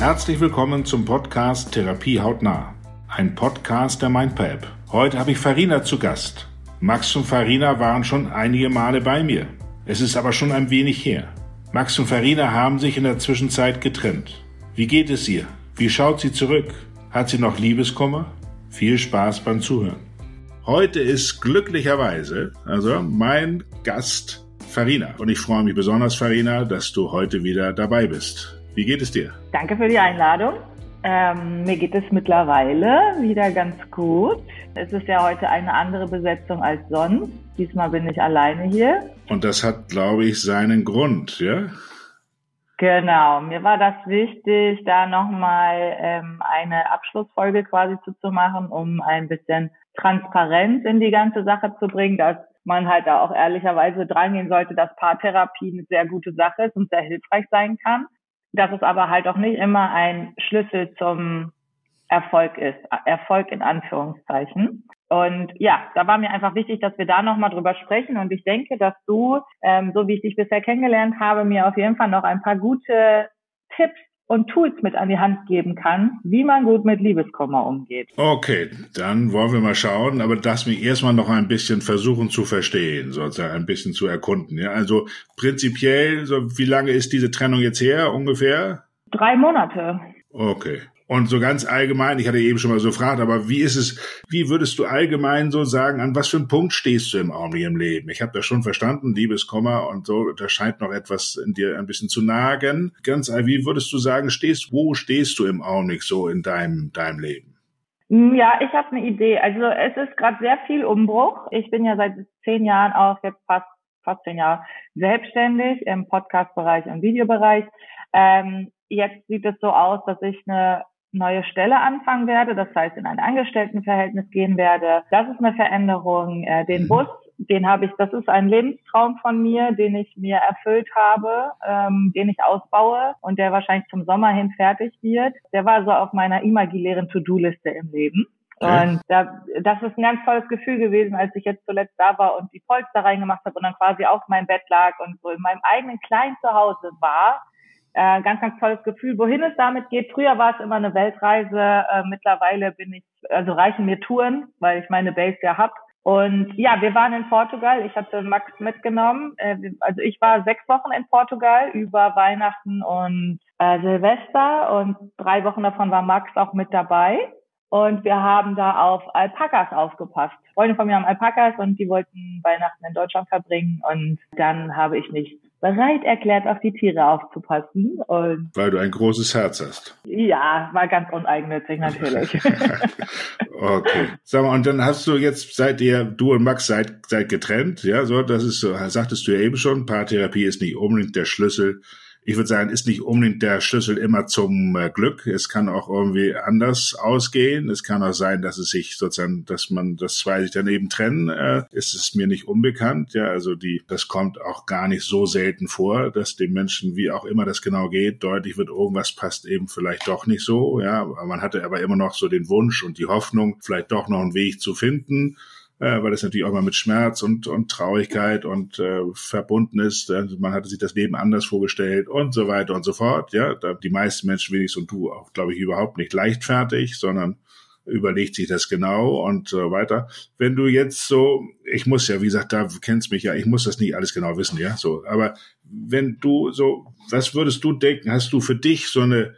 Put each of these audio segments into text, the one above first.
Herzlich willkommen zum Podcast Therapie hautnah. Ein Podcast der MindPap. Heute habe ich Farina zu Gast. Max und Farina waren schon einige Male bei mir. Es ist aber schon ein wenig her. Max und Farina haben sich in der Zwischenzeit getrennt. Wie geht es ihr? Wie schaut sie zurück? Hat sie noch Liebeskummer? Viel Spaß beim Zuhören. Heute ist glücklicherweise also mein Gast Farina und ich freue mich besonders Farina, dass du heute wieder dabei bist. Wie geht es dir? Danke für die Einladung. Ähm, mir geht es mittlerweile wieder ganz gut. Es ist ja heute eine andere Besetzung als sonst. Diesmal bin ich alleine hier. Und das hat, glaube ich, seinen Grund, ja? Genau, mir war das wichtig, da nochmal ähm, eine Abschlussfolge quasi zu, zu machen, um ein bisschen Transparenz in die ganze Sache zu bringen, dass man halt da auch ehrlicherweise drangehen sollte, dass Paartherapie eine sehr gute Sache ist und sehr hilfreich sein kann dass es aber halt auch nicht immer ein Schlüssel zum Erfolg ist. Erfolg in Anführungszeichen. Und ja, da war mir einfach wichtig, dass wir da nochmal drüber sprechen. Und ich denke, dass du, ähm, so wie ich dich bisher kennengelernt habe, mir auf jeden Fall noch ein paar gute Tipps und Tools mit an die Hand geben kann, wie man gut mit Liebeskummer umgeht. Okay, dann wollen wir mal schauen, aber das mir erstmal noch ein bisschen versuchen zu verstehen, sozusagen ein bisschen zu erkunden. Ja, also prinzipiell, so wie lange ist diese Trennung jetzt her ungefähr? Drei Monate. Okay. Und so ganz allgemein, ich hatte eben schon mal so gefragt, aber wie ist es, wie würdest du allgemein so sagen, an was für einem Punkt stehst du im Augenblick im Leben? Ich habe das schon verstanden, Liebeskummer und so, da scheint noch etwas in dir ein bisschen zu nagen. Ganz, wie würdest du sagen, stehst, wo stehst du im Augenblick so in deinem, deinem Leben? Hm, ja, ich habe eine Idee. Also es ist gerade sehr viel Umbruch. Ich bin ja seit zehn Jahren auch jetzt fast fast zehn Jahre selbstständig im Podcast-Bereich und Videobereich. Ähm, jetzt sieht es so aus, dass ich eine neue Stelle anfangen werde, das heißt in ein Angestelltenverhältnis gehen werde. Das ist eine Veränderung. Äh, den mhm. Bus, den habe ich, das ist ein Lebenstraum von mir, den ich mir erfüllt habe, ähm, den ich ausbaue und der wahrscheinlich zum Sommer hin fertig wird. Der war so auf meiner imaginären To-Do-Liste im Leben. Und da, das ist ein ganz tolles Gefühl gewesen, als ich jetzt zuletzt da war und die Polster reingemacht habe und dann quasi auf meinem Bett lag und so in meinem eigenen kleinen Zuhause war äh, ganz, ganz tolles Gefühl. Wohin es damit geht, früher war es immer eine Weltreise, äh, mittlerweile bin ich, also reichen mir Touren, weil ich meine Base ja hab. Und ja, wir waren in Portugal. Ich hatte Max mitgenommen. Äh, also ich war sechs Wochen in Portugal über Weihnachten und äh, Silvester und drei Wochen davon war Max auch mit dabei. Und wir haben da auf Alpakas aufgepasst. Freunde von mir haben Alpakas und die wollten Weihnachten in Deutschland verbringen. Und dann habe ich mich bereit erklärt, auf die Tiere aufzupassen. Und Weil du ein großes Herz hast. Ja, war ganz uneigennützig natürlich. okay. Sag mal, und dann hast du jetzt, seit ihr, du und Max seid, seid getrennt, ja, so, das ist so, sagtest du ja eben schon, Paartherapie ist nicht unbedingt der Schlüssel ich würde sagen, ist nicht unbedingt der Schlüssel immer zum äh, Glück. Es kann auch irgendwie anders ausgehen. Es kann auch sein, dass es sich sozusagen, dass man das zwei sich daneben trennen, äh, ist es mir nicht unbekannt. Ja, also die, das kommt auch gar nicht so selten vor, dass dem Menschen, wie auch immer das genau geht, deutlich wird, irgendwas passt eben vielleicht doch nicht so. Ja, man hatte aber immer noch so den Wunsch und die Hoffnung, vielleicht doch noch einen Weg zu finden äh, weil das natürlich auch mal mit Schmerz und, und Traurigkeit und äh, verbunden ist. Also man hatte sich das Leben anders vorgestellt und so weiter und so fort. Ja, die meisten Menschen, wenigstens und du auch, glaube ich, überhaupt nicht leichtfertig, sondern überlegt sich das genau und so weiter. Wenn du jetzt so, ich muss ja, wie gesagt, da kennst mich ja, ich muss das nicht alles genau wissen, ja, so. Aber wenn du so, was würdest du denken? Hast du für dich so eine,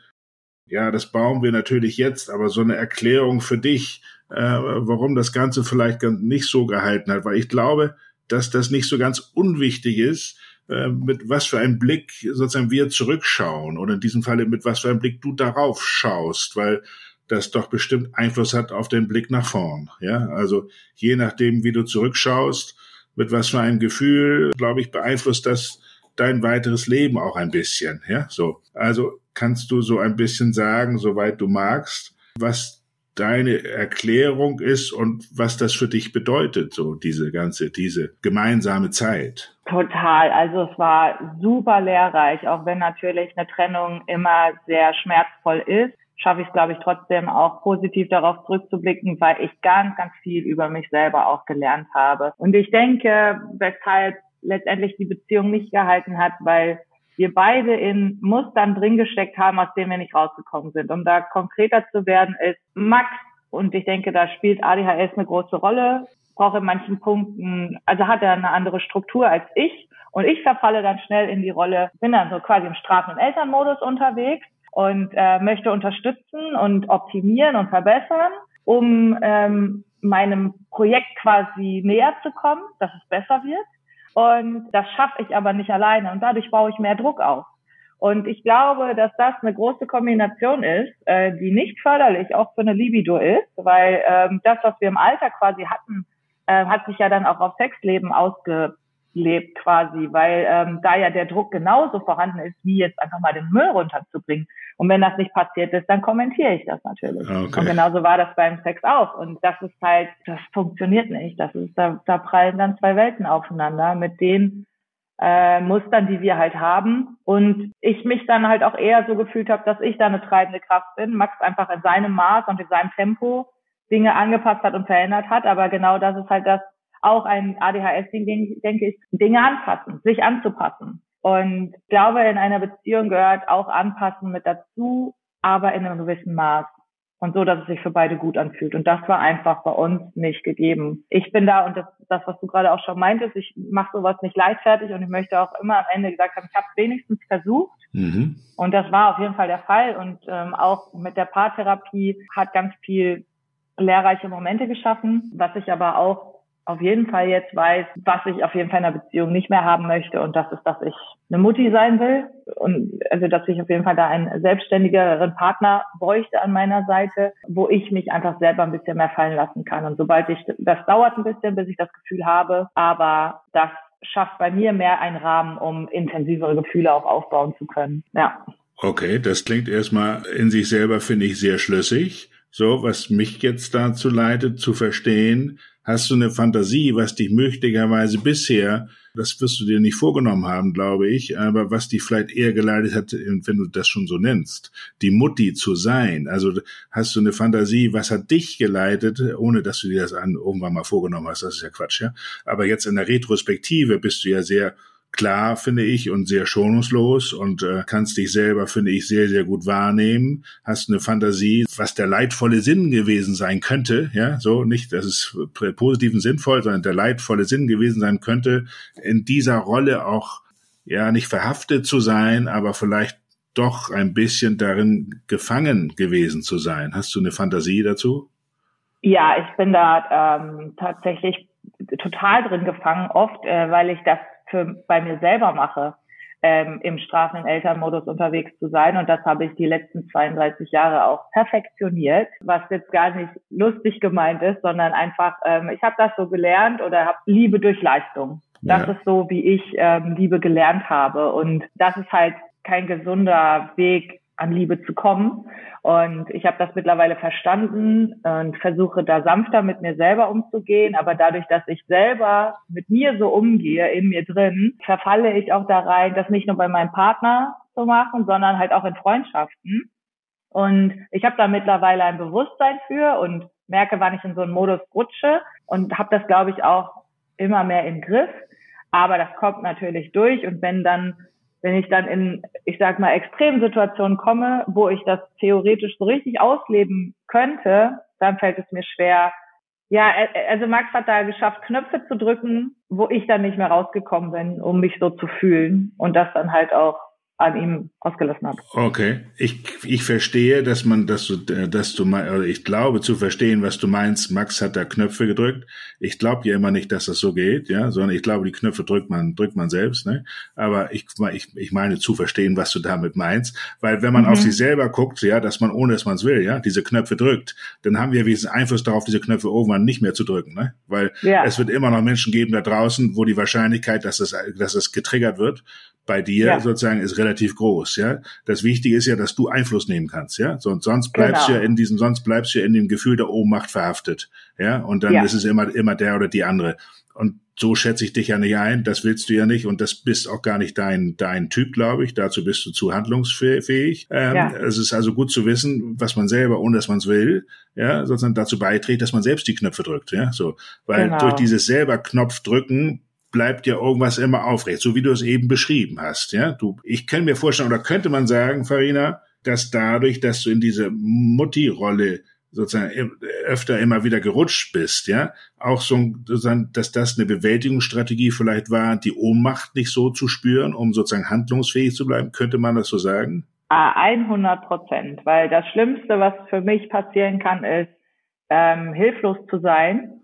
ja, das bauen wir natürlich jetzt, aber so eine Erklärung für dich, äh, warum das Ganze vielleicht nicht so gehalten hat, weil ich glaube, dass das nicht so ganz unwichtig ist, äh, mit was für einem Blick sozusagen wir zurückschauen oder in diesem Falle mit was für einem Blick du darauf schaust, weil das doch bestimmt Einfluss hat auf den Blick nach vorn. Ja, also je nachdem, wie du zurückschaust, mit was für einem Gefühl, glaube ich, beeinflusst das dein weiteres Leben auch ein bisschen. Ja, so. Also kannst du so ein bisschen sagen, soweit du magst, was deine Erklärung ist und was das für dich bedeutet, so diese ganze, diese gemeinsame Zeit. Total. Also es war super lehrreich, auch wenn natürlich eine Trennung immer sehr schmerzvoll ist schaffe ich es, glaube ich, trotzdem auch positiv darauf zurückzublicken, weil ich ganz, ganz viel über mich selber auch gelernt habe. Und ich denke, weshalb letztendlich die Beziehung nicht gehalten hat, weil wir beide in Mustern drin gesteckt haben, aus denen wir nicht rausgekommen sind. Um da konkreter zu werden, ist Max, und ich denke, da spielt ADHS eine große Rolle, braucht in manchen Punkten, also hat er eine andere Struktur als ich. Und ich verfalle dann schnell in die Rolle, bin dann so quasi im Strafen- und Elternmodus unterwegs und äh, möchte unterstützen und optimieren und verbessern, um ähm, meinem Projekt quasi näher zu kommen, dass es besser wird. Und das schaffe ich aber nicht alleine und dadurch baue ich mehr Druck auf. Und ich glaube, dass das eine große Kombination ist, äh, die nicht förderlich auch für eine Libido ist, weil ähm, das, was wir im Alter quasi hatten, äh, hat sich ja dann auch auf Sexleben ausge lebt quasi, weil ähm, da ja der Druck genauso vorhanden ist, wie jetzt einfach mal den Müll runterzubringen. Und wenn das nicht passiert ist, dann kommentiere ich das natürlich. Ah, okay. Und genauso war das beim Sex auch. Und das ist halt, das funktioniert nicht. Das ist, da, da prallen dann zwei Welten aufeinander mit den äh, Mustern, die wir halt haben. Und ich mich dann halt auch eher so gefühlt habe, dass ich da eine treibende Kraft bin. Max einfach in seinem Maß und in seinem Tempo Dinge angepasst hat und verändert hat. Aber genau das ist halt das, auch ein ADHS-Ding, denke ich, Dinge anpassen, sich anzupassen. Und ich glaube, in einer Beziehung gehört auch Anpassen mit dazu, aber in einem gewissen Maß. Und so, dass es sich für beide gut anfühlt. Und das war einfach bei uns nicht gegeben. Ich bin da und das, das was du gerade auch schon meintest, ich mache sowas nicht leichtfertig und ich möchte auch immer am Ende gesagt haben, ich habe wenigstens versucht. Mhm. Und das war auf jeden Fall der Fall. Und ähm, auch mit der Paartherapie hat ganz viel lehrreiche Momente geschaffen, was ich aber auch auf jeden Fall jetzt weiß, was ich auf jeden Fall in einer Beziehung nicht mehr haben möchte und das ist, dass ich eine Mutti sein will und also dass ich auf jeden Fall da einen selbstständigeren Partner bräuchte an meiner Seite, wo ich mich einfach selber ein bisschen mehr fallen lassen kann und sobald ich das dauert ein bisschen, bis ich das Gefühl habe, aber das schafft bei mir mehr einen Rahmen, um intensivere Gefühle auch aufbauen zu können. Ja. Okay, das klingt erstmal in sich selber finde ich sehr schlüssig. So, was mich jetzt dazu leitet, zu verstehen, Hast du eine Fantasie, was dich möglicherweise bisher, das wirst du dir nicht vorgenommen haben, glaube ich, aber was dich vielleicht eher geleitet hat, wenn du das schon so nennst, die Mutti zu sein? Also hast du eine Fantasie, was hat dich geleitet, ohne dass du dir das an, irgendwann mal vorgenommen hast, das ist ja Quatsch, ja? Aber jetzt in der Retrospektive bist du ja sehr klar, finde ich, und sehr schonungslos und äh, kannst dich selber, finde ich, sehr, sehr gut wahrnehmen. Hast eine Fantasie, was der leidvolle Sinn gewesen sein könnte, ja, so nicht, dass es positiven sinnvoll, sondern der leidvolle Sinn gewesen sein könnte, in dieser Rolle auch, ja, nicht verhaftet zu sein, aber vielleicht doch ein bisschen darin gefangen gewesen zu sein. Hast du eine Fantasie dazu? Ja, ich bin da ähm, tatsächlich total drin gefangen, oft, äh, weil ich das für bei mir selber mache, ähm, im strafenden Elternmodus unterwegs zu sein. Und das habe ich die letzten 32 Jahre auch perfektioniert, was jetzt gar nicht lustig gemeint ist, sondern einfach, ähm, ich habe das so gelernt oder habe Liebe durch Leistung. Das ja. ist so, wie ich ähm, Liebe gelernt habe. Und das ist halt kein gesunder Weg, an Liebe zu kommen. Und ich habe das mittlerweile verstanden und versuche da sanfter mit mir selber umzugehen. Aber dadurch, dass ich selber mit mir so umgehe, in mir drin, verfalle ich auch da rein, das nicht nur bei meinem Partner zu machen, sondern halt auch in Freundschaften. Und ich habe da mittlerweile ein Bewusstsein für und merke, wann ich in so einen Modus rutsche und habe das, glaube ich, auch immer mehr im Griff. Aber das kommt natürlich durch und wenn dann wenn ich dann in, ich sag mal, Extremsituationen komme, wo ich das theoretisch so richtig ausleben könnte, dann fällt es mir schwer. Ja, also Max hat da geschafft, Knöpfe zu drücken, wo ich dann nicht mehr rausgekommen bin, um mich so zu fühlen und das dann halt auch an ihm ausgelassen habe. Okay, ich, ich verstehe, dass man, dass du, dass du, oder ich glaube zu verstehen, was du meinst. Max hat da Knöpfe gedrückt. Ich glaube ja immer nicht, dass das so geht, ja, sondern ich glaube, die Knöpfe drückt man, drückt man selbst, ne? Aber ich, ich, ich meine zu verstehen, was du damit meinst, weil wenn man mhm. auf sich selber guckt, ja, dass man ohne, dass man es will, ja, diese Knöpfe drückt, dann haben wir wenigstens Einfluss darauf, diese Knöpfe irgendwann nicht mehr zu drücken, ne? Weil ja. es wird immer noch Menschen geben da draußen, wo die Wahrscheinlichkeit, dass es, dass es getriggert wird, bei dir ja. sozusagen ist relativ groß, ja. Das Wichtige ist ja, dass du Einfluss nehmen kannst, ja. Sonst, sonst bleibst genau. du ja in diesem, sonst bleibst du ja in dem Gefühl der Ohnmacht verhaftet, ja. Und dann ja. ist es immer, immer der oder die andere. Und so schätze ich dich ja nicht ein, das willst du ja nicht und das bist auch gar nicht dein, dein Typ, glaube ich. Dazu bist du zu handlungsfähig. Ähm, ja. Es ist also gut zu wissen, was man selber, ohne dass man es will, ja, sozusagen dazu beiträgt, dass man selbst die Knöpfe drückt, ja, so. Weil genau. durch dieses selber Knopf drücken bleibt ja irgendwas immer aufrecht, so wie du es eben beschrieben hast. Ja, du, ich kann mir vorstellen, oder könnte man sagen, Farina, dass dadurch, dass du in diese Mutti-Rolle sozusagen öfter immer wieder gerutscht bist, ja, auch so, sozusagen, dass das eine Bewältigungsstrategie vielleicht war, die Ohnmacht nicht so zu spüren, um sozusagen handlungsfähig zu bleiben, könnte man das so sagen? 100 Prozent, weil das Schlimmste, was für mich passieren kann, ist, ähm, hilflos zu sein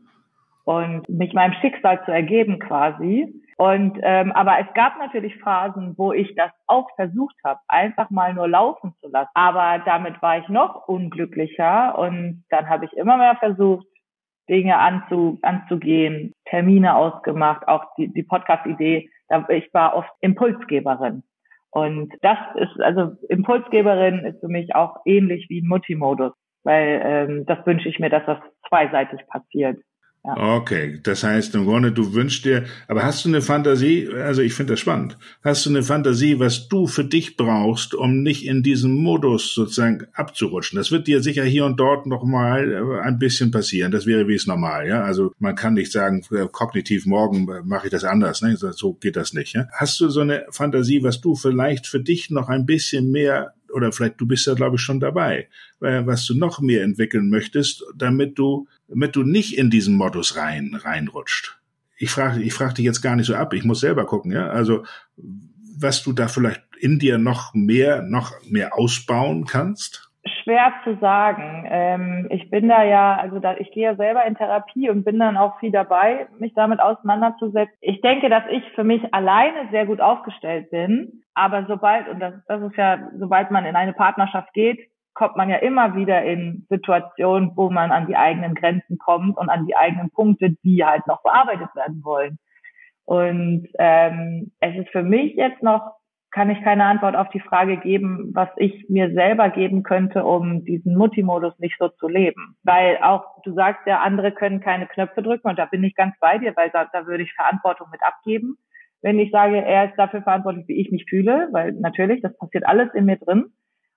und mich meinem Schicksal zu ergeben quasi. Und ähm, aber es gab natürlich Phasen, wo ich das auch versucht habe, einfach mal nur laufen zu lassen. Aber damit war ich noch unglücklicher und dann habe ich immer mehr versucht, Dinge anzu, anzugehen, Termine ausgemacht, auch die, die Podcast-Idee. Ich war oft Impulsgeberin. Und das ist, also Impulsgeberin ist für mich auch ähnlich wie ein Mutti-Modus, weil ähm, das wünsche ich mir, dass das zweiseitig passiert. Ja. Okay, das heißt im Grunde, du wünschst dir, aber hast du eine Fantasie, also ich finde das spannend, hast du eine Fantasie, was du für dich brauchst, um nicht in diesem Modus sozusagen abzurutschen? Das wird dir sicher hier und dort nochmal äh, ein bisschen passieren, das wäre wie es normal, ja, also man kann nicht sagen, äh, kognitiv morgen äh, mache ich das anders, ne? so geht das nicht. Ja? Hast du so eine Fantasie, was du vielleicht für dich noch ein bisschen mehr oder vielleicht du bist ja, glaube ich, schon dabei, was du noch mehr entwickeln möchtest, damit du, damit du nicht in diesen Modus rein, reinrutscht. Ich frage, ich frage dich jetzt gar nicht so ab. Ich muss selber gucken, ja. Also, was du da vielleicht in dir noch mehr, noch mehr ausbauen kannst? Schwer zu sagen. Ähm, ich bin da ja, also da, ich gehe ja selber in Therapie und bin dann auch viel dabei, mich damit auseinanderzusetzen. Ich denke, dass ich für mich alleine sehr gut aufgestellt bin. Aber sobald, und das, das ist ja, sobald man in eine Partnerschaft geht, kommt man ja immer wieder in Situationen, wo man an die eigenen Grenzen kommt und an die eigenen Punkte, die halt noch bearbeitet werden wollen. Und ähm, es ist für mich jetzt noch kann ich keine Antwort auf die Frage geben, was ich mir selber geben könnte, um diesen Mutti-Modus nicht so zu leben. Weil auch, du sagst ja, andere können keine Knöpfe drücken und da bin ich ganz bei dir, weil da, da würde ich Verantwortung mit abgeben. Wenn ich sage, er ist dafür verantwortlich, wie ich mich fühle, weil natürlich, das passiert alles in mir drin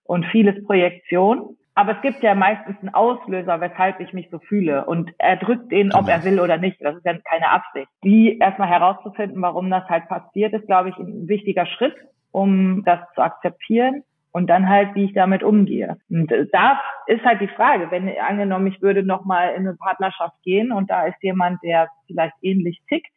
und vieles Projektion. Aber es gibt ja meistens einen Auslöser, weshalb ich mich so fühle. Und er drückt den, ob er will oder nicht. Das ist ja keine Absicht. Die erstmal herauszufinden, warum das halt passiert, ist, glaube ich, ein wichtiger Schritt um das zu akzeptieren und dann halt, wie ich damit umgehe. Und da ist halt die Frage, wenn angenommen, ich würde nochmal in eine Partnerschaft gehen und da ist jemand, der vielleicht ähnlich tickt,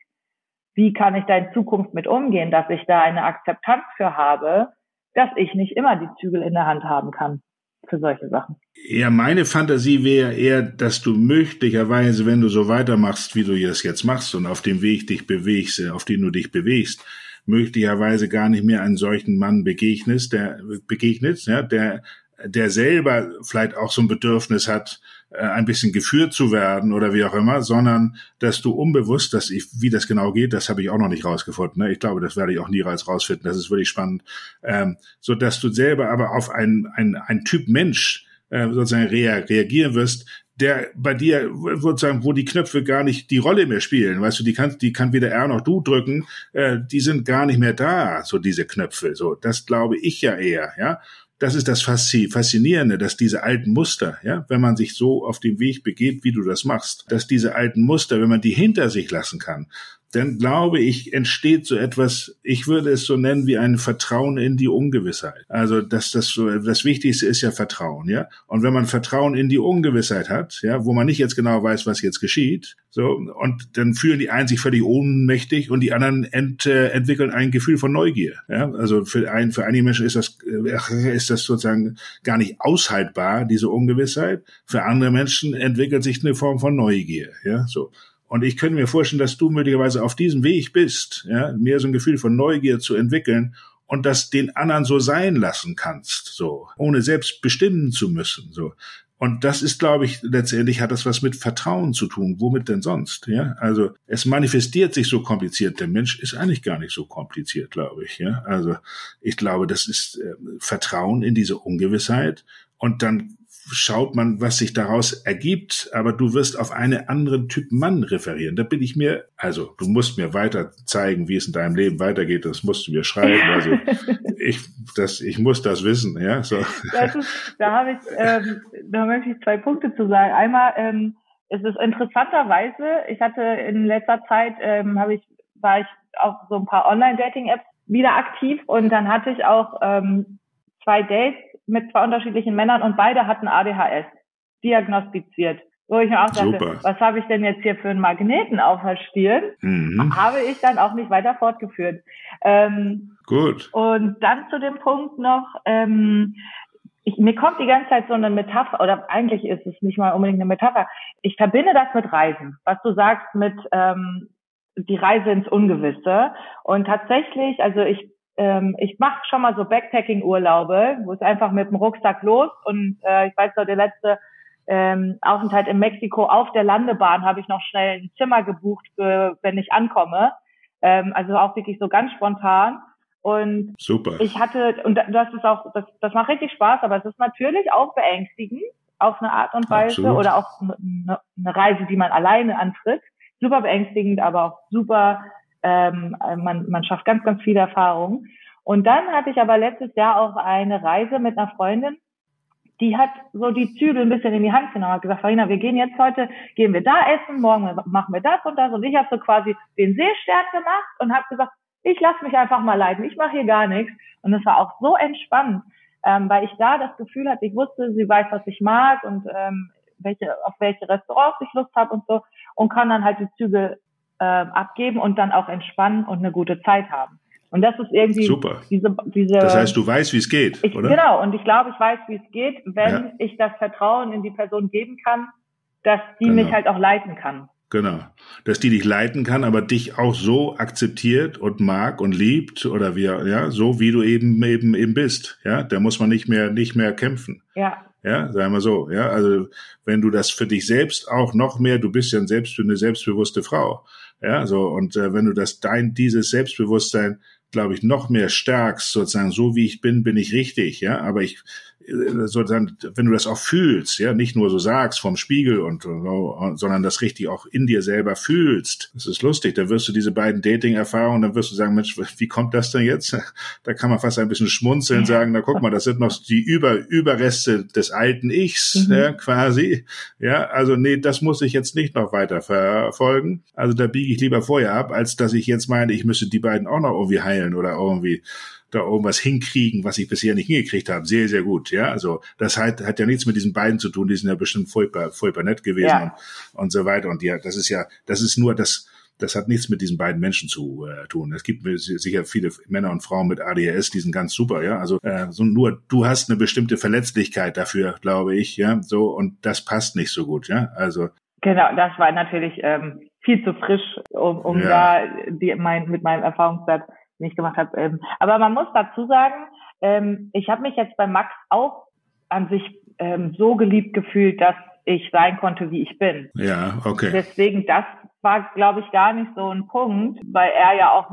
wie kann ich da in Zukunft mit umgehen, dass ich da eine Akzeptanz für habe, dass ich nicht immer die Zügel in der Hand haben kann für solche Sachen. Ja, meine Fantasie wäre eher, dass du möglicherweise, wenn du so weitermachst, wie du das jetzt machst und auf dem Weg dich bewegst, auf den du dich bewegst, möglicherweise gar nicht mehr einen solchen Mann begegnest, der begegnet, ja, der der selber vielleicht auch so ein Bedürfnis hat, äh, ein bisschen geführt zu werden oder wie auch immer, sondern dass du unbewusst, dass ich, wie das genau geht, das habe ich auch noch nicht rausgefunden. Ne? Ich glaube, das werde ich auch nie rausfinden. Das ist wirklich spannend, ähm, so dass du selber aber auf einen ein, ein Typ Mensch äh, sozusagen reagieren wirst, der bei dir sozusagen, wo die Knöpfe gar nicht die Rolle mehr spielen, weißt du, die kann, die kann weder er noch du drücken, äh, die sind gar nicht mehr da, so diese Knöpfe, so, das glaube ich ja eher, ja. Das ist das Faszinierende, dass diese alten Muster, ja, wenn man sich so auf den Weg begeht, wie du das machst, dass diese alten Muster, wenn man die hinter sich lassen kann, dann glaube ich, entsteht so etwas, ich würde es so nennen wie ein Vertrauen in die Ungewissheit. Also, das so, das Wichtigste ist ja Vertrauen, ja. Und wenn man Vertrauen in die Ungewissheit hat, ja, wo man nicht jetzt genau weiß, was jetzt geschieht, so, und dann fühlen die einen sich völlig ohnmächtig und die anderen ent, äh, entwickeln ein Gefühl von Neugier, ja. Also für ein, für einige Menschen ist das, äh, ist das sozusagen gar nicht aushaltbar, diese Ungewissheit. Für andere Menschen entwickelt sich eine Form von Neugier, ja, so. Und ich könnte mir vorstellen, dass du möglicherweise auf diesem Weg bist, ja, mehr so ein Gefühl von Neugier zu entwickeln und das den anderen so sein lassen kannst, so, ohne selbst bestimmen zu müssen, so. Und das ist, glaube ich, letztendlich hat das was mit Vertrauen zu tun. Womit denn sonst? Ja, also es manifestiert sich so kompliziert. Der Mensch ist eigentlich gar nicht so kompliziert, glaube ich. Ja, also ich glaube, das ist äh, Vertrauen in diese Ungewissheit und dann schaut man, was sich daraus ergibt, aber du wirst auf einen anderen Typ Mann referieren. Da bin ich mir, also du musst mir weiter zeigen, wie es in deinem Leben weitergeht, das musst du mir schreiben. Also ich, das, ich muss das wissen, ja. So. Ist, da habe ich, ähm, da möchte ich zwei Punkte zu sagen. Einmal, ähm, es ist interessanterweise, ich hatte in letzter Zeit, ähm, habe ich war ich auf so ein paar Online-Dating-Apps wieder aktiv und dann hatte ich auch ähm, zwei Dates mit zwei unterschiedlichen Männern und beide hatten ADHS diagnostiziert. Wo ich mir auch dachte, Super. was habe ich denn jetzt hier für einen Magneten auf der Stirn? Mhm. Habe ich dann auch nicht weiter fortgeführt. Ähm, Gut. Und dann zu dem Punkt noch, ähm, ich, mir kommt die ganze Zeit so eine Metapher, oder eigentlich ist es nicht mal unbedingt eine Metapher. Ich verbinde das mit Reisen, was du sagst mit ähm, die Reise ins Ungewisse. Und tatsächlich, also ich ähm, ich mache schon mal so Backpacking-Urlaube, wo es einfach mit dem Rucksack los und äh, ich weiß noch, der letzte ähm, Aufenthalt in Mexiko auf der Landebahn habe ich noch schnell ein Zimmer gebucht, für, wenn ich ankomme. Ähm, also auch wirklich so ganz spontan. Und Super. ich hatte, und das ist auch, das, das macht richtig Spaß, aber es ist natürlich auch beängstigend auf eine Art und Weise Absolut. oder auch eine, eine Reise, die man alleine antritt. Super beängstigend, aber auch super, ähm, man, man schafft ganz, ganz viele Erfahrungen. Und dann hatte ich aber letztes Jahr auch eine Reise mit einer Freundin, die hat so die Zügel ein bisschen in die Hand genommen, hat gesagt, Farina, wir gehen jetzt heute, gehen wir da essen, morgen machen wir das und das. Und ich habe so quasi den Seestern gemacht und habe gesagt, ich lasse mich einfach mal leiten, ich mache hier gar nichts. Und es war auch so entspannt, ähm, weil ich da das Gefühl hatte, ich wusste, sie weiß, was ich mag und ähm, welche, auf welche Restaurants ich Lust habe und so und kann dann halt die Zügel äh, abgeben und dann auch entspannen und eine gute Zeit haben. Und das ist irgendwie Super. diese, diese. Das heißt, du weißt, wie es geht, ich, oder? Genau. Und ich glaube, ich weiß, wie es geht, wenn ja. ich das Vertrauen in die Person geben kann, dass die genau. mich halt auch leiten kann. Genau. Dass die dich leiten kann, aber dich auch so akzeptiert und mag und liebt oder wie, ja, so wie du eben, eben, eben bist. Ja, da muss man nicht mehr, nicht mehr kämpfen. Ja. Ja, sagen wir so. Ja, also wenn du das für dich selbst auch noch mehr, du bist ja ein selbst, eine selbstbewusste Frau. Ja, so und äh, wenn du das dein dieses Selbstbewusstsein glaube ich, noch mehr stärkst, sozusagen, so wie ich bin, bin ich richtig, ja, aber ich, sozusagen, wenn du das auch fühlst, ja, nicht nur so sagst vom Spiegel und so, sondern das richtig auch in dir selber fühlst. Das ist lustig. Da wirst du diese beiden Dating-Erfahrungen, dann wirst du sagen, Mensch, wie kommt das denn jetzt? Da kann man fast ein bisschen schmunzeln, sagen, na guck mal, das sind noch die Über Überreste des alten Ichs, mhm. ja, quasi. Ja, also nee, das muss ich jetzt nicht noch weiter verfolgen. Also da biege ich lieber vorher ab, als dass ich jetzt meine, ich müsste die beiden auch noch irgendwie heilen oder irgendwie da irgendwas hinkriegen, was ich bisher nicht hingekriegt habe. Sehr, sehr gut. Ja, also das hat, hat ja nichts mit diesen beiden zu tun. Die sind ja bestimmt furchtbar, furchtbar nett gewesen ja. und, und so weiter. Und ja, das ist ja, das ist nur das, das hat nichts mit diesen beiden Menschen zu äh, tun. Es gibt sicher viele Männer und Frauen mit ADHS, die sind ganz super, ja. Also äh, so nur du hast eine bestimmte Verletzlichkeit dafür, glaube ich, ja. So und das passt nicht so gut, ja. Also genau, das war natürlich ähm, viel zu frisch, um, um ja. da die, mein, mit meinem Erfahrungswert nicht gemacht habe. Ähm, aber man muss dazu sagen, ähm, ich habe mich jetzt bei Max auch an sich ähm, so geliebt gefühlt, dass ich sein konnte, wie ich bin. Ja, okay. Deswegen, das war, glaube ich, gar nicht so ein Punkt, weil er ja auch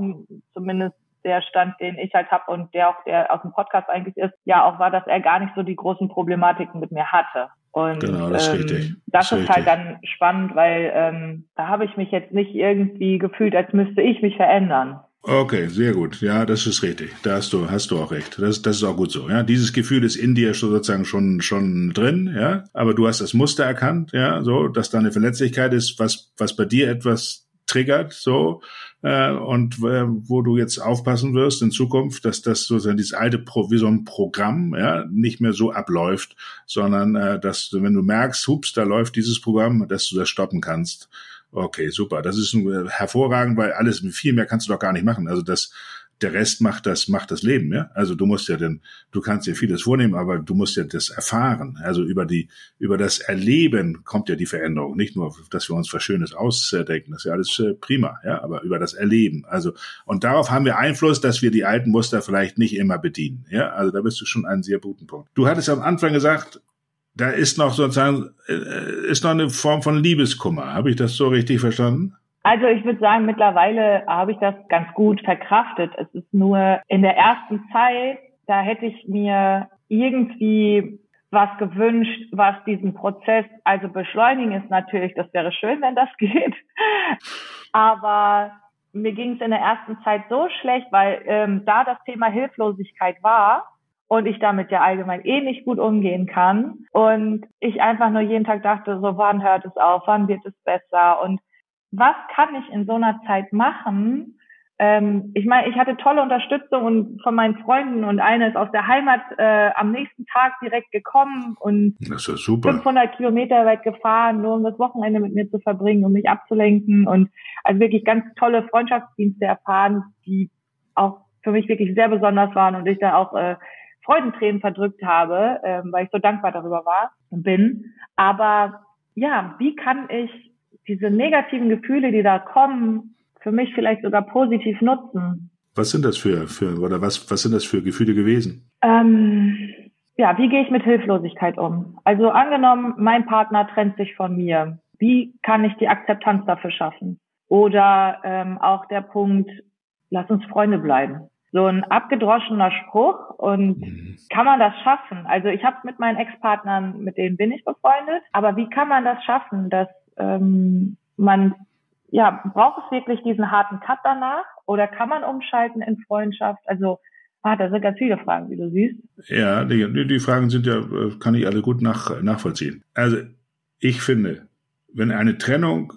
zumindest der Stand, den ich halt habe und der auch der aus dem Podcast eigentlich ist, ja auch war, dass er gar nicht so die großen Problematiken mit mir hatte. Und genau, das ist, ähm, richtig. das, das ist, halt richtig. halt dann spannend, weil ähm, da habe ich mich jetzt nicht irgendwie gefühlt, als müsste ich mich verändern. Okay, sehr gut. Ja, das ist richtig. Da hast du, hast du auch recht. Das, das ist auch gut so. Ja, dieses Gefühl ist in dir sozusagen schon, schon drin. Ja, aber du hast das Muster erkannt. Ja, so, dass da eine Verletzlichkeit ist, was, was bei dir etwas triggert, so, äh, und äh, wo du jetzt aufpassen wirst in Zukunft, dass das sozusagen dieses alte Pro, wie so ein Programm, ja, nicht mehr so abläuft, sondern äh, dass wenn du merkst, hups, da läuft dieses Programm, dass du das stoppen kannst Okay, super. Das ist äh, hervorragend, weil alles viel mehr kannst du doch gar nicht machen. Also das, der Rest macht das, macht das Leben, ja. Also du musst ja denn, du kannst dir vieles vornehmen, aber du musst ja das erfahren. Also über die, über das Erleben kommt ja die Veränderung. Nicht nur, dass wir uns was Schönes ausdenken. Das ist ja alles äh, prima, ja. Aber über das Erleben. Also, und darauf haben wir Einfluss, dass wir die alten Muster vielleicht nicht immer bedienen, ja. Also da bist du schon einen sehr guten Punkt. Du hattest am Anfang gesagt, da ist noch sozusagen, äh, ist noch eine Form von Liebeskummer. Habe ich das so richtig verstanden? Also ich würde sagen, mittlerweile habe ich das ganz gut verkraftet. Es ist nur in der ersten Zeit, da hätte ich mir irgendwie was gewünscht, was diesen Prozess, also beschleunigen ist natürlich, das wäre schön, wenn das geht. Aber mir ging es in der ersten Zeit so schlecht, weil ähm, da das Thema Hilflosigkeit war, und ich damit ja allgemein eh nicht gut umgehen kann. Und ich einfach nur jeden Tag dachte, so wann hört es auf, wann wird es besser und was kann ich in so einer Zeit machen, ähm, ich meine, ich hatte tolle Unterstützung und von meinen Freunden und eine ist aus der Heimat äh, am nächsten Tag direkt gekommen und das ist super. 500 Kilometer weit gefahren, nur um das Wochenende mit mir zu verbringen, um mich abzulenken und also wirklich ganz tolle Freundschaftsdienste erfahren, die auch für mich wirklich sehr besonders waren und ich da auch äh, Freudentränen verdrückt habe, äh, weil ich so dankbar darüber war und bin. Aber ja, wie kann ich diese negativen Gefühle, die da kommen, für mich vielleicht sogar positiv nutzen. Was sind das für, für oder was, was sind das für Gefühle gewesen? Ähm, ja, wie gehe ich mit Hilflosigkeit um? Also angenommen, mein Partner trennt sich von mir. Wie kann ich die Akzeptanz dafür schaffen? Oder ähm, auch der Punkt, lass uns Freunde bleiben. So ein abgedroschener Spruch und mhm. kann man das schaffen? Also ich habe mit meinen Ex-Partnern, mit denen bin ich befreundet, aber wie kann man das schaffen, dass ähm, man ja, braucht es wirklich diesen harten Cut danach oder kann man umschalten in Freundschaft? Also, ah, da sind ganz viele Fragen, wie du siehst. Ja, die, die Fragen sind ja, äh, kann ich alle gut nach, nachvollziehen. Also, ich finde, wenn eine Trennung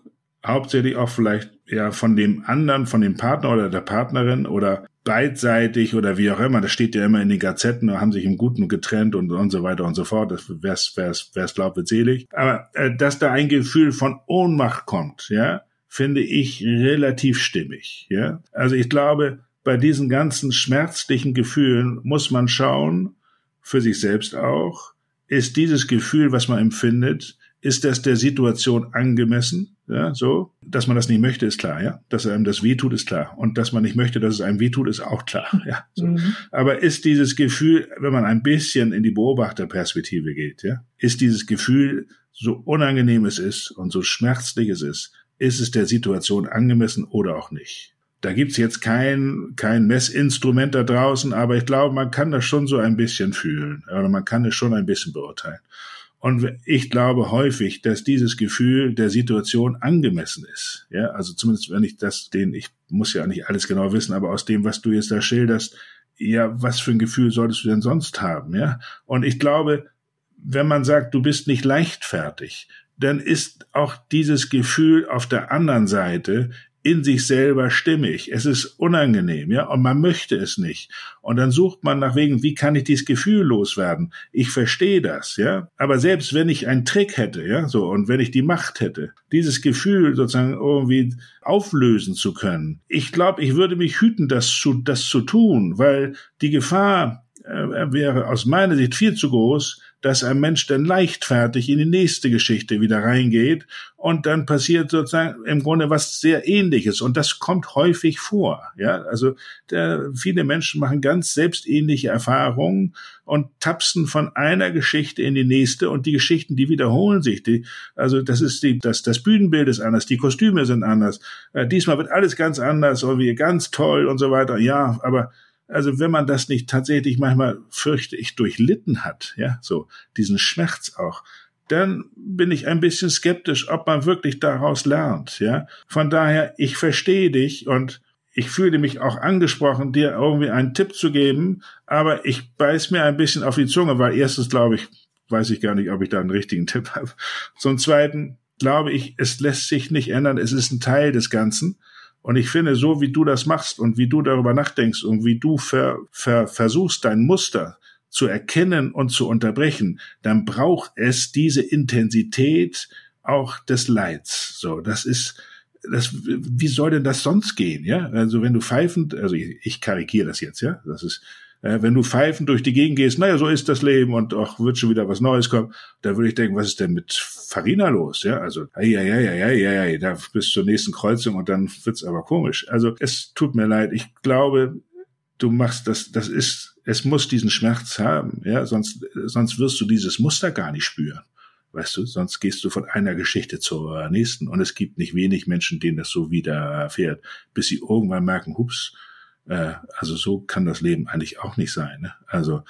hauptsächlich auch vielleicht ja von dem anderen, von dem Partner oder der Partnerin oder beidseitig oder wie auch immer, das steht ja immer in den Gazetten, haben sich im Guten getrennt und, und so weiter und so fort, das wär's, wär's, wär's glaubt, wird selig. Aber äh, dass da ein Gefühl von Ohnmacht kommt, ja, finde ich relativ stimmig. Ja? Also ich glaube, bei diesen ganzen schmerzlichen Gefühlen muss man schauen, für sich selbst auch, ist dieses Gefühl, was man empfindet, ist das der Situation angemessen? Ja, so, dass man das nicht möchte, ist klar, ja. Dass einem das wehtut, ist klar. Und dass man nicht möchte, dass es einem wehtut, ist auch klar, ja. So. Mhm. Aber ist dieses Gefühl, wenn man ein bisschen in die Beobachterperspektive geht, ja, ist dieses Gefühl, so unangenehm es ist und so schmerzlich es ist, ist es der Situation angemessen oder auch nicht. Da gibt's jetzt kein, kein Messinstrument da draußen, aber ich glaube, man kann das schon so ein bisschen fühlen oder man kann es schon ein bisschen beurteilen. Und ich glaube häufig, dass dieses Gefühl der Situation angemessen ist. Ja, also zumindest wenn ich das, den, ich muss ja nicht alles genau wissen, aber aus dem, was du jetzt da schilderst, ja, was für ein Gefühl solltest du denn sonst haben? Ja, und ich glaube, wenn man sagt, du bist nicht leichtfertig, dann ist auch dieses Gefühl auf der anderen Seite in sich selber stimmig. Es ist unangenehm, ja, und man möchte es nicht. Und dann sucht man nach wegen, wie kann ich dieses Gefühl loswerden? Ich verstehe das, ja. Aber selbst wenn ich einen Trick hätte, ja, so, und wenn ich die Macht hätte, dieses Gefühl sozusagen irgendwie auflösen zu können, ich glaube, ich würde mich hüten, das zu, das zu tun, weil die Gefahr äh, wäre aus meiner Sicht viel zu groß, dass ein Mensch dann leichtfertig in die nächste Geschichte wieder reingeht und dann passiert sozusagen im Grunde was sehr ähnliches und das kommt häufig vor. Ja, also der, viele Menschen machen ganz selbstähnliche Erfahrungen und tapsen von einer Geschichte in die nächste und die Geschichten, die wiederholen sich. Die, also das ist die, das, das Bühnenbild ist anders, die Kostüme sind anders. Äh, diesmal wird alles ganz anders, irgendwie ganz toll und so weiter. Ja, aber also wenn man das nicht tatsächlich manchmal, fürchte ich, durchlitten hat, ja, so diesen Schmerz auch, dann bin ich ein bisschen skeptisch, ob man wirklich daraus lernt, ja. Von daher, ich verstehe dich und ich fühle mich auch angesprochen, dir irgendwie einen Tipp zu geben, aber ich beiß mir ein bisschen auf die Zunge, weil erstens glaube ich, weiß ich gar nicht, ob ich da einen richtigen Tipp habe. Zum zweiten glaube ich, es lässt sich nicht ändern, es ist ein Teil des Ganzen. Und ich finde, so wie du das machst und wie du darüber nachdenkst und wie du ver, ver, versuchst, dein Muster zu erkennen und zu unterbrechen, dann braucht es diese Intensität auch des Leids. So, das ist, das, wie soll denn das sonst gehen, ja? Also wenn du pfeifend, also ich, ich karikiere das jetzt, ja? Das ist, äh, wenn du pfeifend durch die Gegend gehst, naja, so ist das Leben und auch wird schon wieder was Neues kommen, da würde ich denken, was ist denn mit Farina los? Ja, also, ja, ja, ja, ja, ja, ja, da bis zur nächsten Kreuzung und dann wird's aber komisch. Also, es tut mir leid. Ich glaube, du machst das, das ist, es muss diesen Schmerz haben, ja, sonst, sonst wirst du dieses Muster gar nicht spüren. Weißt du, sonst gehst du von einer Geschichte zur nächsten und es gibt nicht wenig Menschen, denen das so widerfährt, bis sie irgendwann merken, hups, äh, also so kann das Leben eigentlich auch nicht sein. Ne? Also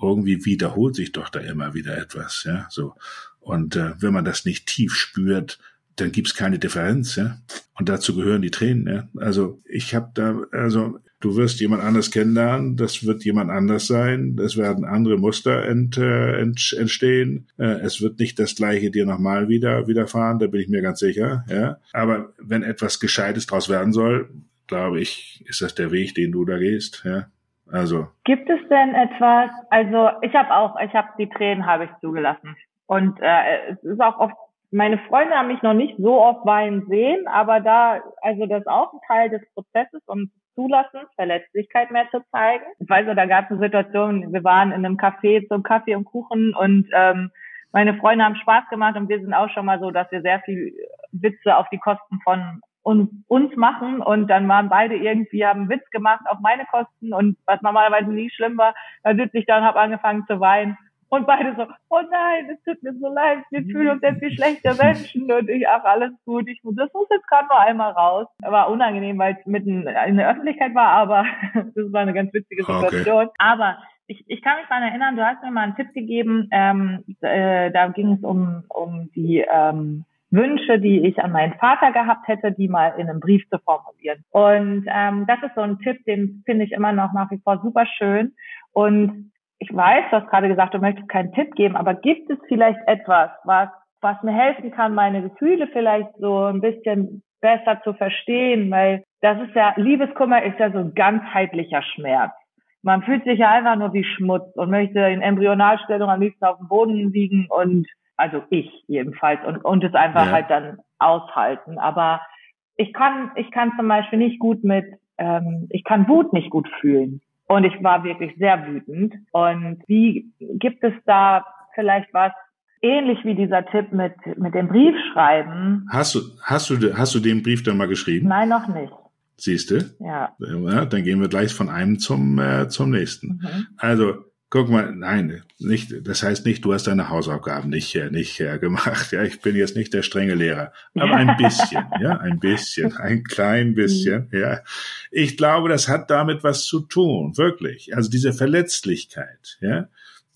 irgendwie wiederholt sich doch da immer wieder etwas, ja. So. Und äh, wenn man das nicht tief spürt, dann gibt's keine Differenz, ja. Und dazu gehören die Tränen, ja. Also ich habe da, also du wirst jemand anders kennenlernen, das wird jemand anders sein, es werden andere Muster ent, äh, ent, entstehen, äh, es wird nicht das gleiche dir nochmal wieder widerfahren, da bin ich mir ganz sicher, ja. Aber wenn etwas Gescheites draus werden soll, glaube ich, ist das der Weg, den du da gehst, ja. Also. Gibt es denn etwas, also ich habe auch, ich habe die Tränen habe ich zugelassen. Und äh, es ist auch oft, meine Freunde haben mich noch nicht so oft weinen sehen, aber da, also das ist auch ein Teil des Prozesses und Zulassen, Verletzlichkeit mehr zu zeigen. Ich weiß, da gab es eine Situation, wir waren in einem Café zum Kaffee und Kuchen und ähm, meine Freunde haben Spaß gemacht und wir sind auch schon mal so, dass wir sehr viel Witze auf die Kosten von uns, uns machen. Und dann waren beide irgendwie, haben Witz gemacht auf meine Kosten. Und was normalerweise nie schlimm war, dann sitze ich da und habe angefangen zu weinen. Und beide so, oh nein, es tut mir so leid, wir fühlen uns jetzt wie schlechte Menschen. Und ich, ach, alles gut, ich muss, das muss jetzt gerade nur einmal raus. War unangenehm, weil es mitten in der Öffentlichkeit war, aber das war eine ganz witzige Situation. Okay. Aber ich, ich kann mich daran erinnern, du hast mir mal einen Tipp gegeben, ähm, äh, da ging es um, um die ähm, Wünsche, die ich an meinen Vater gehabt hätte, die mal in einem Brief zu formulieren. Und ähm, das ist so ein Tipp, den finde ich immer noch nach wie vor super schön. Und ich weiß, du hast gerade gesagt, du möchtest keinen Tipp geben, aber gibt es vielleicht etwas, was, was mir helfen kann, meine Gefühle vielleicht so ein bisschen besser zu verstehen? Weil das ist ja, Liebeskummer ist ja so ein ganzheitlicher Schmerz. Man fühlt sich ja einfach nur wie Schmutz und möchte in Embryonalstellung am liebsten auf dem Boden liegen und also ich jedenfalls, und, und es einfach ja. halt dann aushalten. Aber ich kann, ich kann zum Beispiel nicht gut mit, ähm, ich kann Wut nicht gut fühlen. Und ich war wirklich sehr wütend. Und wie gibt es da vielleicht was ähnlich wie dieser Tipp mit, mit dem Briefschreiben? Hast du, hast du, hast du den Brief dann mal geschrieben? Nein, noch nicht. Siehst du? Ja. ja. Dann gehen wir gleich von einem zum, äh, zum nächsten. Mhm. Also, Guck mal, nein, nicht, das heißt nicht, du hast deine Hausaufgaben nicht, äh, nicht äh, gemacht. Ja, ich bin jetzt nicht der strenge Lehrer, aber ein bisschen, ja, ein bisschen, ein klein bisschen, mhm. ja. Ich glaube, das hat damit was zu tun, wirklich. Also diese Verletzlichkeit, ja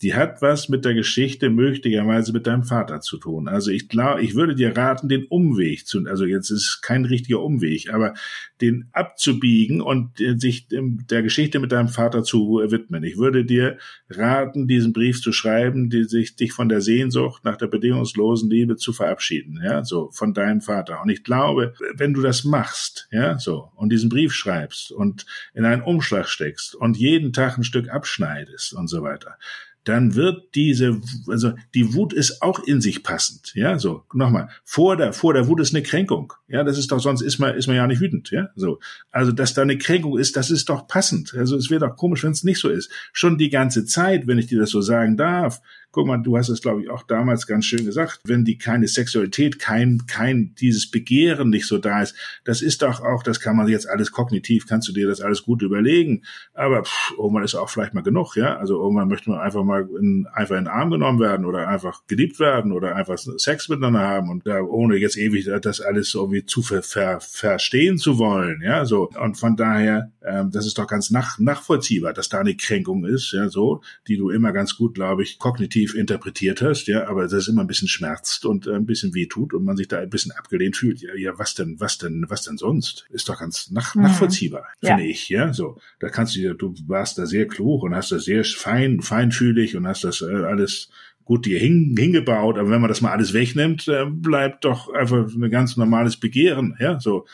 die hat was mit der Geschichte möglicherweise mit deinem Vater zu tun. Also ich glaube, ich würde dir raten, den Umweg zu, also jetzt ist kein richtiger Umweg, aber den abzubiegen und sich der Geschichte mit deinem Vater zu widmen. Ich würde dir raten, diesen Brief zu schreiben, die sich dich von der Sehnsucht nach der bedingungslosen Liebe zu verabschieden, ja, so von deinem Vater. Und ich glaube, wenn du das machst, ja, so und diesen Brief schreibst und in einen Umschlag steckst und jeden Tag ein Stück abschneidest und so weiter, dann wird diese, also die Wut ist auch in sich passend. Ja, so nochmal vor der vor der Wut ist eine Kränkung. Ja, das ist doch sonst ist man ist man ja nicht wütend. Ja, so also dass da eine Kränkung ist, das ist doch passend. Also es wäre doch komisch, wenn es nicht so ist. Schon die ganze Zeit, wenn ich dir das so sagen darf, guck mal, du hast es, glaube ich, auch damals ganz schön gesagt, wenn die keine Sexualität, kein, kein, dieses Begehren nicht so da ist, das ist doch auch, das kann man jetzt alles kognitiv, kannst du dir das alles gut überlegen, aber pff, irgendwann ist auch vielleicht mal genug, ja, also irgendwann möchte man einfach mal in, einfach in den Arm genommen werden oder einfach geliebt werden oder einfach Sex miteinander haben und da, ohne jetzt ewig das alles irgendwie zu ver, ver, verstehen zu wollen, ja, so, und von daher, ähm, das ist doch ganz nach, nachvollziehbar, dass da eine Kränkung ist, ja, so, die du immer ganz gut, glaube ich, kognitiv interpretiert hast, ja, aber das immer ein bisschen schmerzt und äh, ein bisschen wehtut und man sich da ein bisschen abgelehnt fühlt. Ja, ja, was denn, was denn, was denn sonst? Ist doch ganz nach, mhm. nachvollziehbar, finde ja. ich, ja, so. Da kannst du, du warst da sehr klug und hast das sehr fein, feinfühlig und hast das äh, alles gut dir hin, hingebaut, aber wenn man das mal alles wegnimmt, äh, bleibt doch einfach ein ganz normales Begehren, ja, so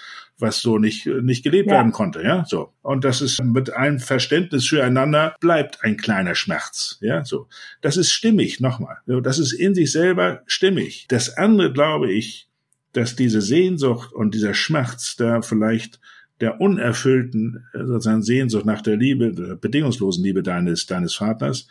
was so nicht, nicht gelebt ja. werden konnte, ja, so. Und das ist mit einem Verständnis füreinander bleibt ein kleiner Schmerz, ja, so. Das ist stimmig, nochmal. Das ist in sich selber stimmig. Das andere glaube ich, dass diese Sehnsucht und dieser Schmerz da vielleicht der unerfüllten sozusagen Sehnsucht nach der Liebe, der bedingungslosen Liebe deines, deines Vaters,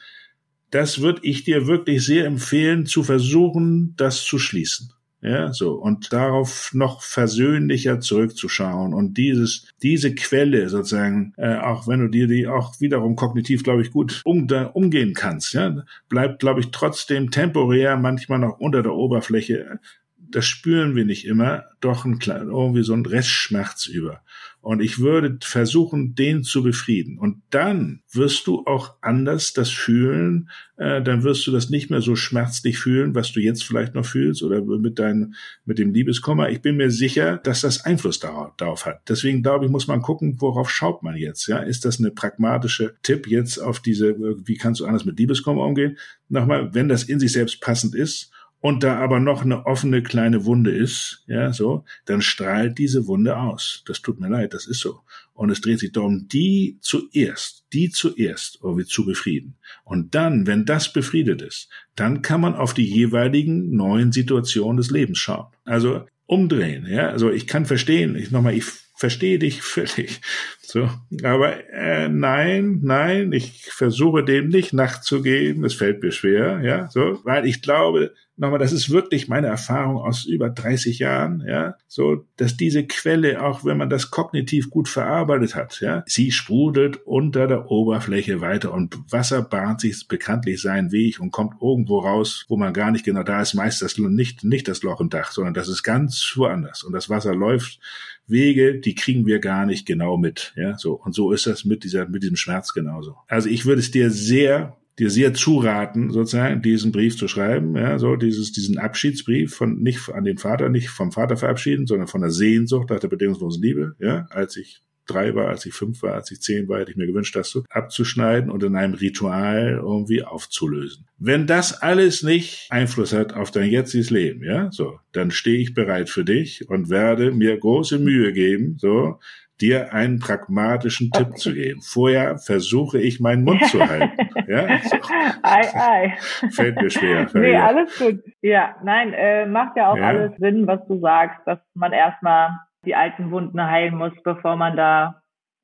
das würde ich dir wirklich sehr empfehlen, zu versuchen, das zu schließen. Ja, so. Und darauf noch versöhnlicher zurückzuschauen und dieses, diese Quelle sozusagen, äh, auch wenn du dir die auch wiederum kognitiv, glaube ich, gut um, da, umgehen kannst, ja, bleibt, glaube ich, trotzdem temporär manchmal noch unter der Oberfläche. Das spüren wir nicht immer, doch ein irgendwie so ein Restschmerz über. Und ich würde versuchen, den zu befrieden. Und dann wirst du auch anders das fühlen. Äh, dann wirst du das nicht mehr so schmerzlich fühlen, was du jetzt vielleicht noch fühlst oder mit deinem, mit dem Liebeskummer. Ich bin mir sicher, dass das Einfluss darauf, darauf hat. Deswegen glaube ich, muss man gucken, worauf schaut man jetzt? Ja, ist das eine pragmatische Tipp jetzt auf diese, wie kannst du anders mit Liebeskummer umgehen? Nochmal, wenn das in sich selbst passend ist und da aber noch eine offene kleine Wunde ist, ja, so, dann strahlt diese Wunde aus. Das tut mir leid, das ist so. Und es dreht sich darum, die zuerst, die zuerst irgendwie zu befrieden. Und dann, wenn das befriedet ist, dann kann man auf die jeweiligen neuen Situationen des Lebens schauen. Also umdrehen, ja. Also ich kann verstehen, ich nochmal, ich verstehe dich völlig. So, aber äh, nein, nein, ich versuche dem nicht nachzugehen. Es fällt mir schwer, ja, so, weil ich glaube, nochmal, das ist wirklich meine Erfahrung aus über 30 Jahren, ja, so, dass diese Quelle, auch wenn man das kognitiv gut verarbeitet hat, ja, sie sprudelt unter der Oberfläche weiter und Wasser bahnt sich bekanntlich seinen Weg und kommt irgendwo raus, wo man gar nicht genau da ist. Meist das nicht nicht das Loch im Dach, sondern das ist ganz woanders und das Wasser läuft Wege, die kriegen wir gar nicht genau mit. Ja, so. Und so ist das mit dieser, mit diesem Schmerz genauso. Also ich würde es dir sehr dir sehr zuraten, sozusagen diesen Brief zu schreiben, ja, so dieses diesen Abschiedsbrief von nicht an den Vater, nicht vom Vater verabschieden, sondern von der Sehnsucht nach der bedingungslosen Liebe, ja, als ich drei war, als ich fünf war, als ich zehn war, hätte ich mir gewünscht, das so abzuschneiden und in einem Ritual irgendwie aufzulösen. Wenn das alles nicht Einfluss hat auf dein jetziges Leben, ja, so, dann stehe ich bereit für dich und werde mir große Mühe geben, so, dir einen pragmatischen Tipp zu geben. Vorher versuche ich meinen Mund zu halten. Ja, so. ei, ei. Fällt mir schwer. Nee, alles gut. Ja, nein, äh, macht ja auch ja. alles Sinn, was du sagst, dass man erstmal die alten Wunden heilen muss, bevor man da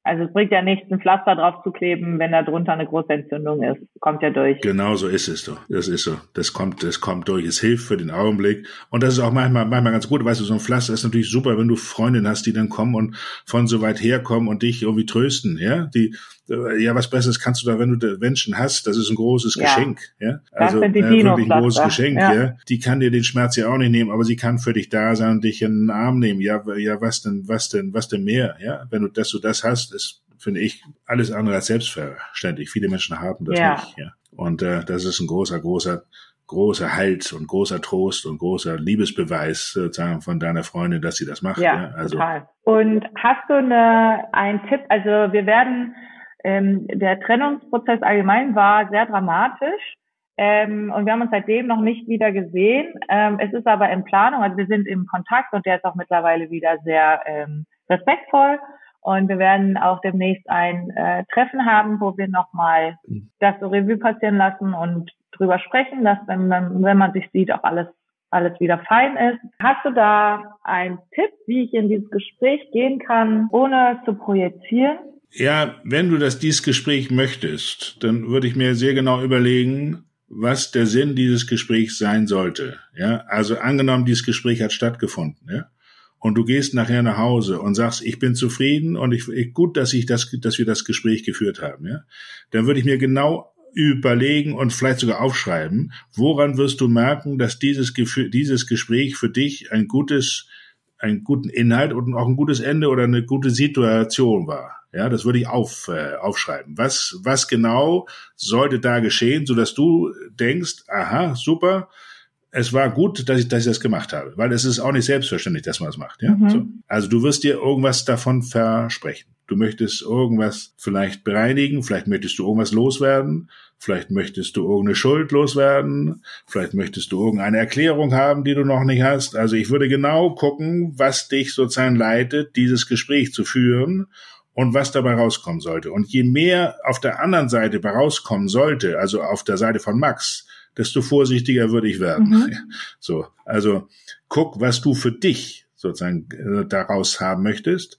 also es bringt ja nichts, ein Pflaster drauf zu kleben, wenn da drunter eine große Entzündung ist. Kommt ja durch. Genau so ist es doch. Das ist so. Das kommt, das kommt durch. Es hilft für den Augenblick. Und das ist auch manchmal, manchmal ganz gut. Weißt du, so ein Pflaster ist natürlich super, wenn du Freundinnen hast, die dann kommen und von so weit herkommen und dich irgendwie trösten, ja? Die, ja, was Besseres kannst du da, wenn du Menschen hast, das ist ein großes ja. Geschenk, ja. Also äh, wirklich ein großes Geschenk, ja. ja. Die kann dir den Schmerz ja auch nicht nehmen, aber sie kann für dich da sein und dich in den Arm nehmen. Ja, ja, was denn, was denn, was denn mehr, ja? Wenn du, dass du das hast, ist, finde ich, alles andere als selbstverständlich. Viele Menschen haben das ja. nicht, ja. Und äh, das ist ein großer, großer großer Halt und großer Trost und großer Liebesbeweis sozusagen von deiner Freundin, dass sie das macht. Ja, ja? Also, total. Und hast du eine, einen Tipp? Also wir werden ähm, der Trennungsprozess allgemein war sehr dramatisch. Ähm, und wir haben uns seitdem noch nicht wieder gesehen. Ähm, es ist aber in Planung, also wir sind im Kontakt und der ist auch mittlerweile wieder sehr ähm, respektvoll. Und wir werden auch demnächst ein äh, Treffen haben, wo wir nochmal das so Revue passieren lassen und drüber sprechen, dass wenn man, wenn man sich sieht, auch alles alles wieder fein ist. Hast du da einen Tipp, wie ich in dieses Gespräch gehen kann, ohne zu projizieren? Ja, wenn du das dieses Gespräch möchtest, dann würde ich mir sehr genau überlegen, was der Sinn dieses Gesprächs sein sollte. Ja, also angenommen, dieses Gespräch hat stattgefunden, ja, und du gehst nachher nach Hause und sagst, ich bin zufrieden und ich, gut, dass ich das, dass wir das Gespräch geführt haben, ja, dann würde ich mir genau überlegen und vielleicht sogar aufschreiben, woran wirst du merken, dass dieses, dieses Gespräch für dich ein gutes, einen guten Inhalt und auch ein gutes Ende oder eine gute Situation war. Ja, das würde ich auf, äh, aufschreiben. Was, was genau sollte da geschehen, so dass du denkst, aha, super, es war gut, dass ich, dass ich das gemacht habe, weil es ist auch nicht selbstverständlich, dass man das macht. Ja? Mhm. So. Also du wirst dir irgendwas davon versprechen. Du möchtest irgendwas vielleicht bereinigen, vielleicht möchtest du irgendwas loswerden, vielleicht möchtest du irgendeine Schuld loswerden, vielleicht möchtest du irgendeine Erklärung haben, die du noch nicht hast. Also ich würde genau gucken, was dich sozusagen leitet, dieses Gespräch zu führen und was dabei rauskommen sollte. Und je mehr auf der anderen Seite rauskommen sollte, also auf der Seite von Max, desto vorsichtiger würde ich werden. Mhm. So, also guck, was du für dich sozusagen äh, daraus haben möchtest.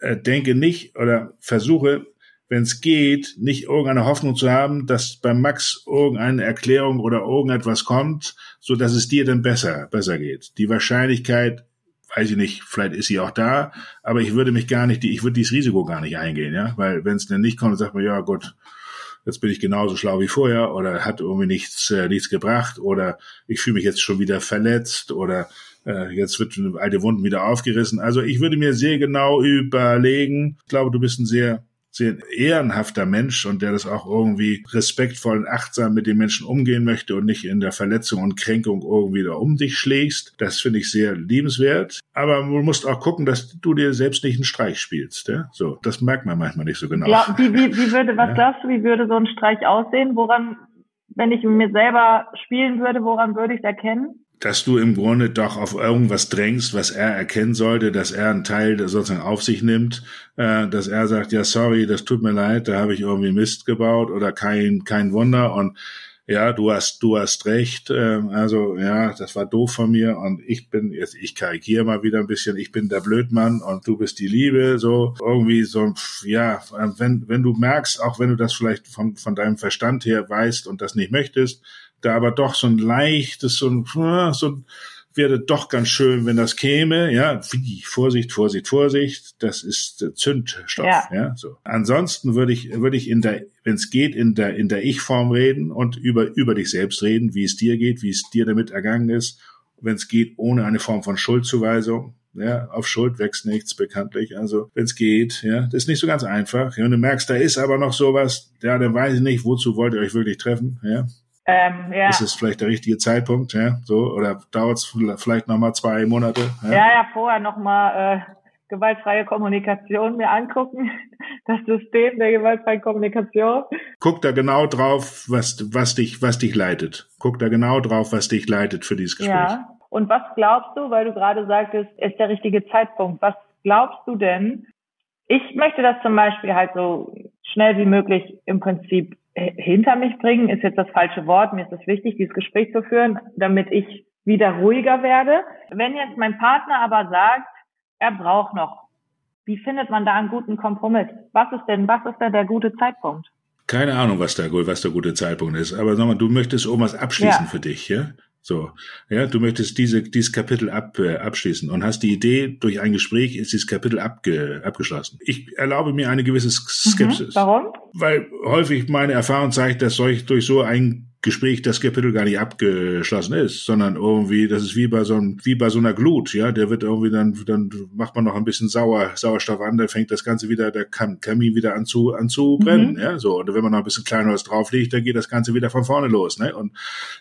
Äh, denke nicht oder versuche, wenn es geht, nicht irgendeine Hoffnung zu haben, dass bei Max irgendeine Erklärung oder irgendetwas kommt, so dass es dir dann besser besser geht. Die Wahrscheinlichkeit weiß ich nicht, vielleicht ist sie auch da, aber ich würde mich gar nicht, ich würde dieses Risiko gar nicht eingehen, ja, weil wenn es dann nicht kommt, sagt man, ja gut, jetzt bin ich genauso schlau wie vorher oder hat irgendwie nichts, äh, nichts gebracht oder ich fühle mich jetzt schon wieder verletzt oder äh, jetzt wird alte Wunden wieder aufgerissen. Also ich würde mir sehr genau überlegen, ich glaube, du bist ein sehr sehr ehrenhafter Mensch und der das auch irgendwie respektvoll und achtsam mit den Menschen umgehen möchte und nicht in der Verletzung und Kränkung irgendwie da um dich schlägst. Das finde ich sehr liebenswert. Aber du musst auch gucken, dass du dir selbst nicht einen Streich spielst. Ja? So, das merkt man manchmal nicht so genau. Ja, wie, wie, wie würde, was ja. glaubst du, wie würde so ein Streich aussehen? Woran, wenn ich mir selber spielen würde, woran würde ich es erkennen? Dass du im Grunde doch auf irgendwas drängst, was er erkennen sollte, dass er einen Teil sozusagen auf sich nimmt, äh, dass er sagt, ja, sorry, das tut mir leid, da habe ich irgendwie Mist gebaut oder kein, kein Wunder und ja, du hast, du hast recht, äh, also ja, das war doof von mir und ich bin, jetzt ich karikiere mal wieder ein bisschen, ich bin der Blödmann und du bist die Liebe, so irgendwie so, ja, wenn, wenn du merkst, auch wenn du das vielleicht von, von deinem Verstand her weißt und das nicht möchtest, da aber doch so ein leichtes, so ein, so ein wäre doch ganz schön, wenn das käme. Ja, wie, Vorsicht, Vorsicht, Vorsicht. Das ist Zündstoff. Ja. ja so. Ansonsten würde ich, würde ich in der, wenn es geht, in der, in der Ich-Form reden und über, über dich selbst reden, wie es dir geht, wie es dir damit ergangen ist. Wenn es geht, ohne eine Form von Schuldzuweisung. Ja, auf Schuld wächst nichts bekanntlich. Also wenn es geht, ja, das ist nicht so ganz einfach. Ja, und du merkst, da ist aber noch sowas. Ja, dann weiß ich nicht, wozu wollt ihr euch wirklich treffen. Ja, ähm, ja. Ist es vielleicht der richtige Zeitpunkt, ja? So, oder dauert es vielleicht nochmal zwei Monate? Ja, ja, ja vorher nochmal äh, gewaltfreie Kommunikation mir angucken. Das System der gewaltfreien Kommunikation. Guck da genau drauf, was, was dich, was dich leitet. Guck da genau drauf, was dich leitet für dieses Gespräch. Ja. Und was glaubst du, weil du gerade sagtest, ist der richtige Zeitpunkt. Was glaubst du denn? Ich möchte das zum Beispiel halt so schnell wie möglich im Prinzip hinter mich bringen, ist jetzt das falsche Wort. Mir ist es wichtig, dieses Gespräch zu führen, damit ich wieder ruhiger werde. Wenn jetzt mein Partner aber sagt, er braucht noch, wie findet man da einen guten Kompromiss? Was ist denn, was ist denn der gute Zeitpunkt? Keine Ahnung, was der, was der gute Zeitpunkt ist. Aber sag mal, du möchtest irgendwas abschließen ja. für dich, ja? So, ja, du möchtest diese, dieses Kapitel ab, äh, abschließen und hast die Idee, durch ein Gespräch ist dieses Kapitel abge, abgeschlossen. Ich erlaube mir eine gewisse mhm. Skepsis. Mhm, warum? Weil häufig meine Erfahrung zeigt, dass solch, durch so ein Gespräch das Kapitel gar nicht abgeschlossen ist, sondern irgendwie, das ist wie bei so einem, wie bei so einer Glut, ja, der wird irgendwie dann, dann macht man noch ein bisschen Sauer, Sauerstoff an, dann fängt das Ganze wieder, der Kamin wieder an zu, an zu brennen, mhm. ja, so. Und wenn man noch ein bisschen Kleinholz drauflegt, dann geht das Ganze wieder von vorne los, ne. Und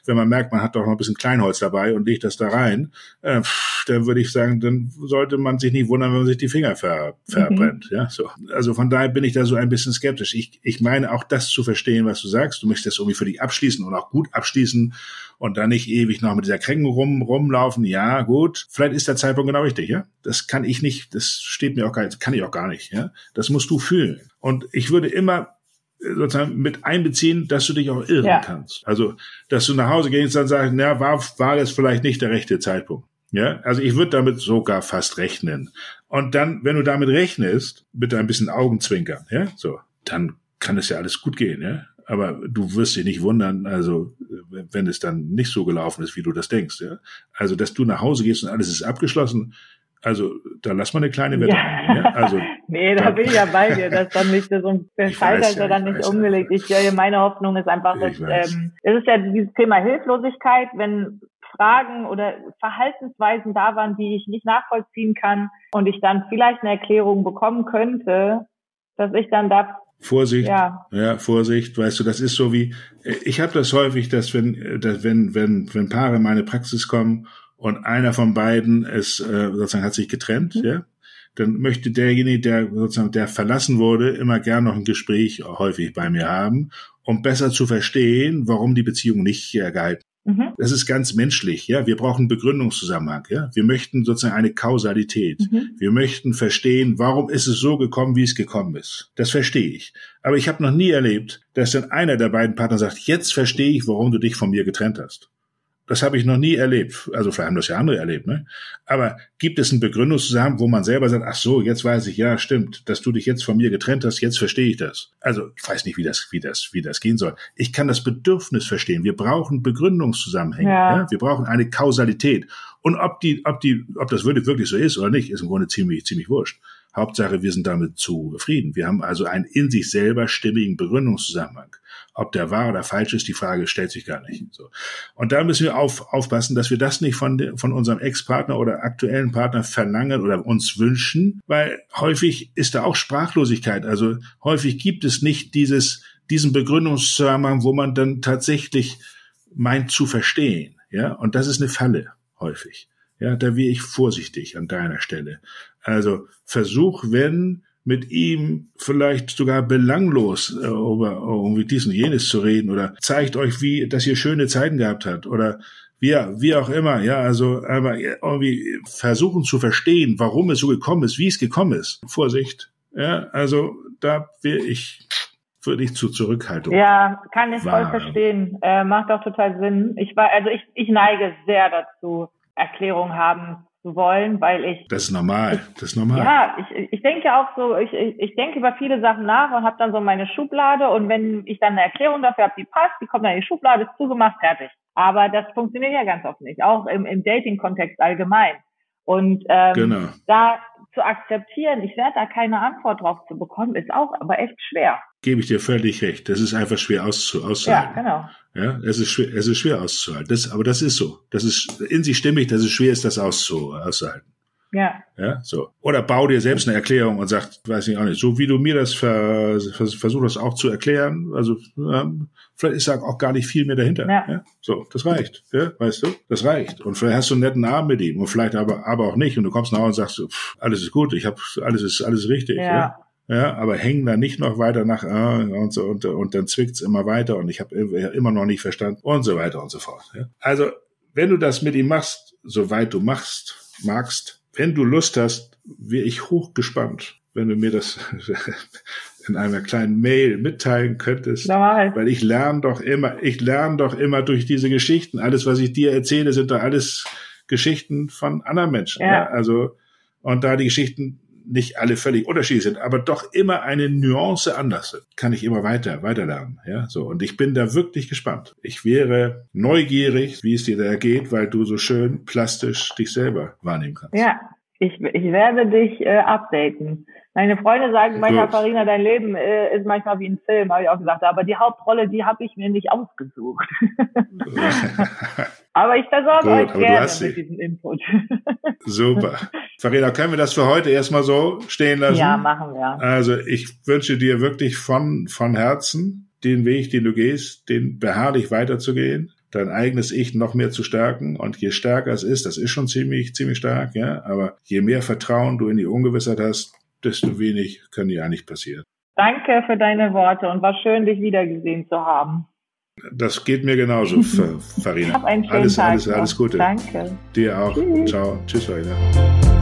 wenn man merkt, man hat doch noch ein bisschen Kleinholz dabei und legt das da rein, äh, dann würde ich sagen, dann sollte man sich nicht wundern, wenn man sich die Finger ver, verbrennt, mhm. ja, so. Also von daher bin ich da so ein bisschen skeptisch. Ich, ich meine auch das zu verstehen, was du sagst. Du möchtest das irgendwie für dich abschließen und auch gut abschließen und dann nicht ewig noch mit dieser Kränkung rum, rumlaufen. Ja, gut. Vielleicht ist der Zeitpunkt genau richtig, ja. Das kann ich nicht, das steht mir auch gar nicht, kann ich auch gar nicht, ja. Das musst du fühlen. Und ich würde immer sozusagen mit einbeziehen, dass du dich auch irren ja. kannst. Also, dass du nach Hause gehst und dann sagst, na, war, war es vielleicht nicht der rechte Zeitpunkt. Ja, also ich würde damit sogar fast rechnen. Und dann, wenn du damit rechnest, bitte ein bisschen Augenzwinkern, ja, so, dann kann es ja alles gut gehen, ja aber du wirst dich nicht wundern, also wenn es dann nicht so gelaufen ist, wie du das denkst. Ja? Also, dass du nach Hause gehst und alles ist abgeschlossen, also da lass mal eine kleine Wette ja. ein. Ja? Also, nee, da, da bin ich ja bei dir, dass dann nicht so ein Schalter ja, dann nicht umgelegt. Ich, meine Hoffnung ist einfach, dass ähm, es ist ja dieses Thema Hilflosigkeit, wenn Fragen oder Verhaltensweisen da waren, die ich nicht nachvollziehen kann und ich dann vielleicht eine Erklärung bekommen könnte, dass ich dann da Vorsicht, ja. ja, Vorsicht, weißt du, das ist so wie, ich habe das häufig, dass wenn, dass wenn, wenn, wenn Paare in meine Praxis kommen und einer von beiden ist, äh, sozusagen hat sich getrennt, mhm. ja, dann möchte derjenige, der sozusagen, der verlassen wurde, immer gern noch ein Gespräch häufig bei mir haben, um besser zu verstehen, warum die Beziehung nicht äh, gehalten Mhm. Das ist ganz menschlich, ja. Wir brauchen Begründungszusammenhang, ja. Wir möchten sozusagen eine Kausalität. Mhm. Wir möchten verstehen, warum ist es so gekommen, wie es gekommen ist. Das verstehe ich. Aber ich habe noch nie erlebt, dass dann einer der beiden Partner sagt, jetzt verstehe ich, warum du dich von mir getrennt hast. Das habe ich noch nie erlebt. Also vielleicht haben das ja andere erlebt, ne? Aber gibt es einen Begründungszusammenhang, wo man selber sagt, ach so, jetzt weiß ich, ja, stimmt, dass du dich jetzt von mir getrennt hast, jetzt verstehe ich das. Also ich weiß nicht, wie das, wie das, wie das gehen soll. Ich kann das Bedürfnis verstehen. Wir brauchen Begründungszusammenhänge. Ja. ja? Wir brauchen eine Kausalität. Und ob die, ob die, ob das wirklich so ist oder nicht, ist im Grunde ziemlich, ziemlich wurscht. Hauptsache, wir sind damit zufrieden. Wir haben also einen in sich selber stimmigen Begründungszusammenhang. Ob der wahr oder falsch ist, die Frage stellt sich gar nicht. So. Und da müssen wir auf, aufpassen, dass wir das nicht von, von unserem Ex-Partner oder aktuellen Partner verlangen oder uns wünschen, weil häufig ist da auch Sprachlosigkeit. Also häufig gibt es nicht dieses, diesen Begründungszusammenhang, wo man dann tatsächlich meint zu verstehen. Ja, und das ist eine Falle häufig. Ja, da wäre ich vorsichtig an deiner Stelle. Also versuch, wenn mit ihm vielleicht sogar belanglos äh, über irgendwie dies und jenes zu reden oder zeigt euch, wie, dass ihr schöne Zeiten gehabt habt oder wie, wie auch immer, ja, also aber irgendwie versuchen zu verstehen, warum es so gekommen ist, wie es gekommen ist. Vorsicht, ja, also da wäre ich würde ich zu Zurückhaltung. Ja, kann ich voll verstehen. Äh, macht auch total Sinn. Ich war, also ich, ich neige sehr dazu, Erklärungen haben zu wollen, weil ich. Das ist normal. Das ist normal. Ja, ich, ich denke auch so, ich, ich, ich denke über viele Sachen nach und habe dann so meine Schublade und wenn ich dann eine Erklärung dafür habe, die passt, die kommt dann in die Schublade, ist zugemacht, fertig. Aber das funktioniert ja ganz oft nicht, auch im, im Dating-Kontext allgemein. Und ähm, genau. da zu akzeptieren, ich werde da keine Antwort drauf zu bekommen, ist auch aber echt schwer. Gebe ich dir völlig recht. Das ist einfach schwer auszu auszuhalten. Ja, genau. Ja, es ist schwer, es ist schwer auszuhalten. Das, aber das ist so. Das ist in sich stimmig, dass es schwer ist, das auszu auszuhalten. Ja. Ja, so. Oder bau dir selbst eine Erklärung und sag, weiß ich auch nicht, so wie du mir das ver, vers, versuchst auch zu erklären, also ähm, vielleicht ist da auch gar nicht viel mehr dahinter. Ja. ja. So, das reicht, ja, weißt du, das reicht. Und vielleicht hast du einen netten Abend mit ihm und vielleicht aber aber auch nicht und du kommst nach Hause und sagst, pff, alles ist gut, ich habe alles ist alles richtig. Ja. ja. Ja, aber hängen da nicht noch weiter nach äh, und so und, und dann zwickt's immer weiter und ich habe immer noch nicht verstanden und so weiter und so fort. Ja. Also wenn du das mit ihm machst, soweit du machst, magst, wenn du Lust hast, wäre ich hochgespannt, wenn du mir das in einer kleinen Mail mitteilen könntest, Normal. weil ich lerne doch immer, ich lerne doch immer durch diese Geschichten. Alles, was ich dir erzähle, sind doch alles Geschichten von anderen Menschen. Ja. ja? Also und da die Geschichten nicht alle völlig unterschiedlich sind, aber doch immer eine Nuance anders sind, kann ich immer weiter, weiter lernen. Ja, so. Und ich bin da wirklich gespannt. Ich wäre neugierig, wie es dir da geht, weil du so schön plastisch dich selber wahrnehmen kannst. Ja, ich, ich werde dich äh, updaten. Meine Freunde sagen manchmal, Farina, dein Leben äh, ist manchmal wie ein Film, habe ich auch gesagt. Aber die Hauptrolle, die habe ich mir nicht ausgesucht. aber ich versorge Gut, euch gerne mit diesem Input. Super. Farina, können wir das für heute erstmal so stehen lassen? Ja, machen wir. Also ich wünsche dir wirklich von, von Herzen den Weg, den du gehst, den beharrlich weiterzugehen dein eigenes Ich noch mehr zu stärken. Und je stärker es ist, das ist schon ziemlich, ziemlich stark, ja, aber je mehr Vertrauen du in die Ungewissheit hast, desto wenig kann dir eigentlich passieren. Danke für deine Worte und war schön, dich wiedergesehen zu haben. Das geht mir genauso, Farina. Hab einen schönen alles, Tag alles, alles Gute. Danke. Dir auch. Tschüss. Ciao. Tschüss, Farina.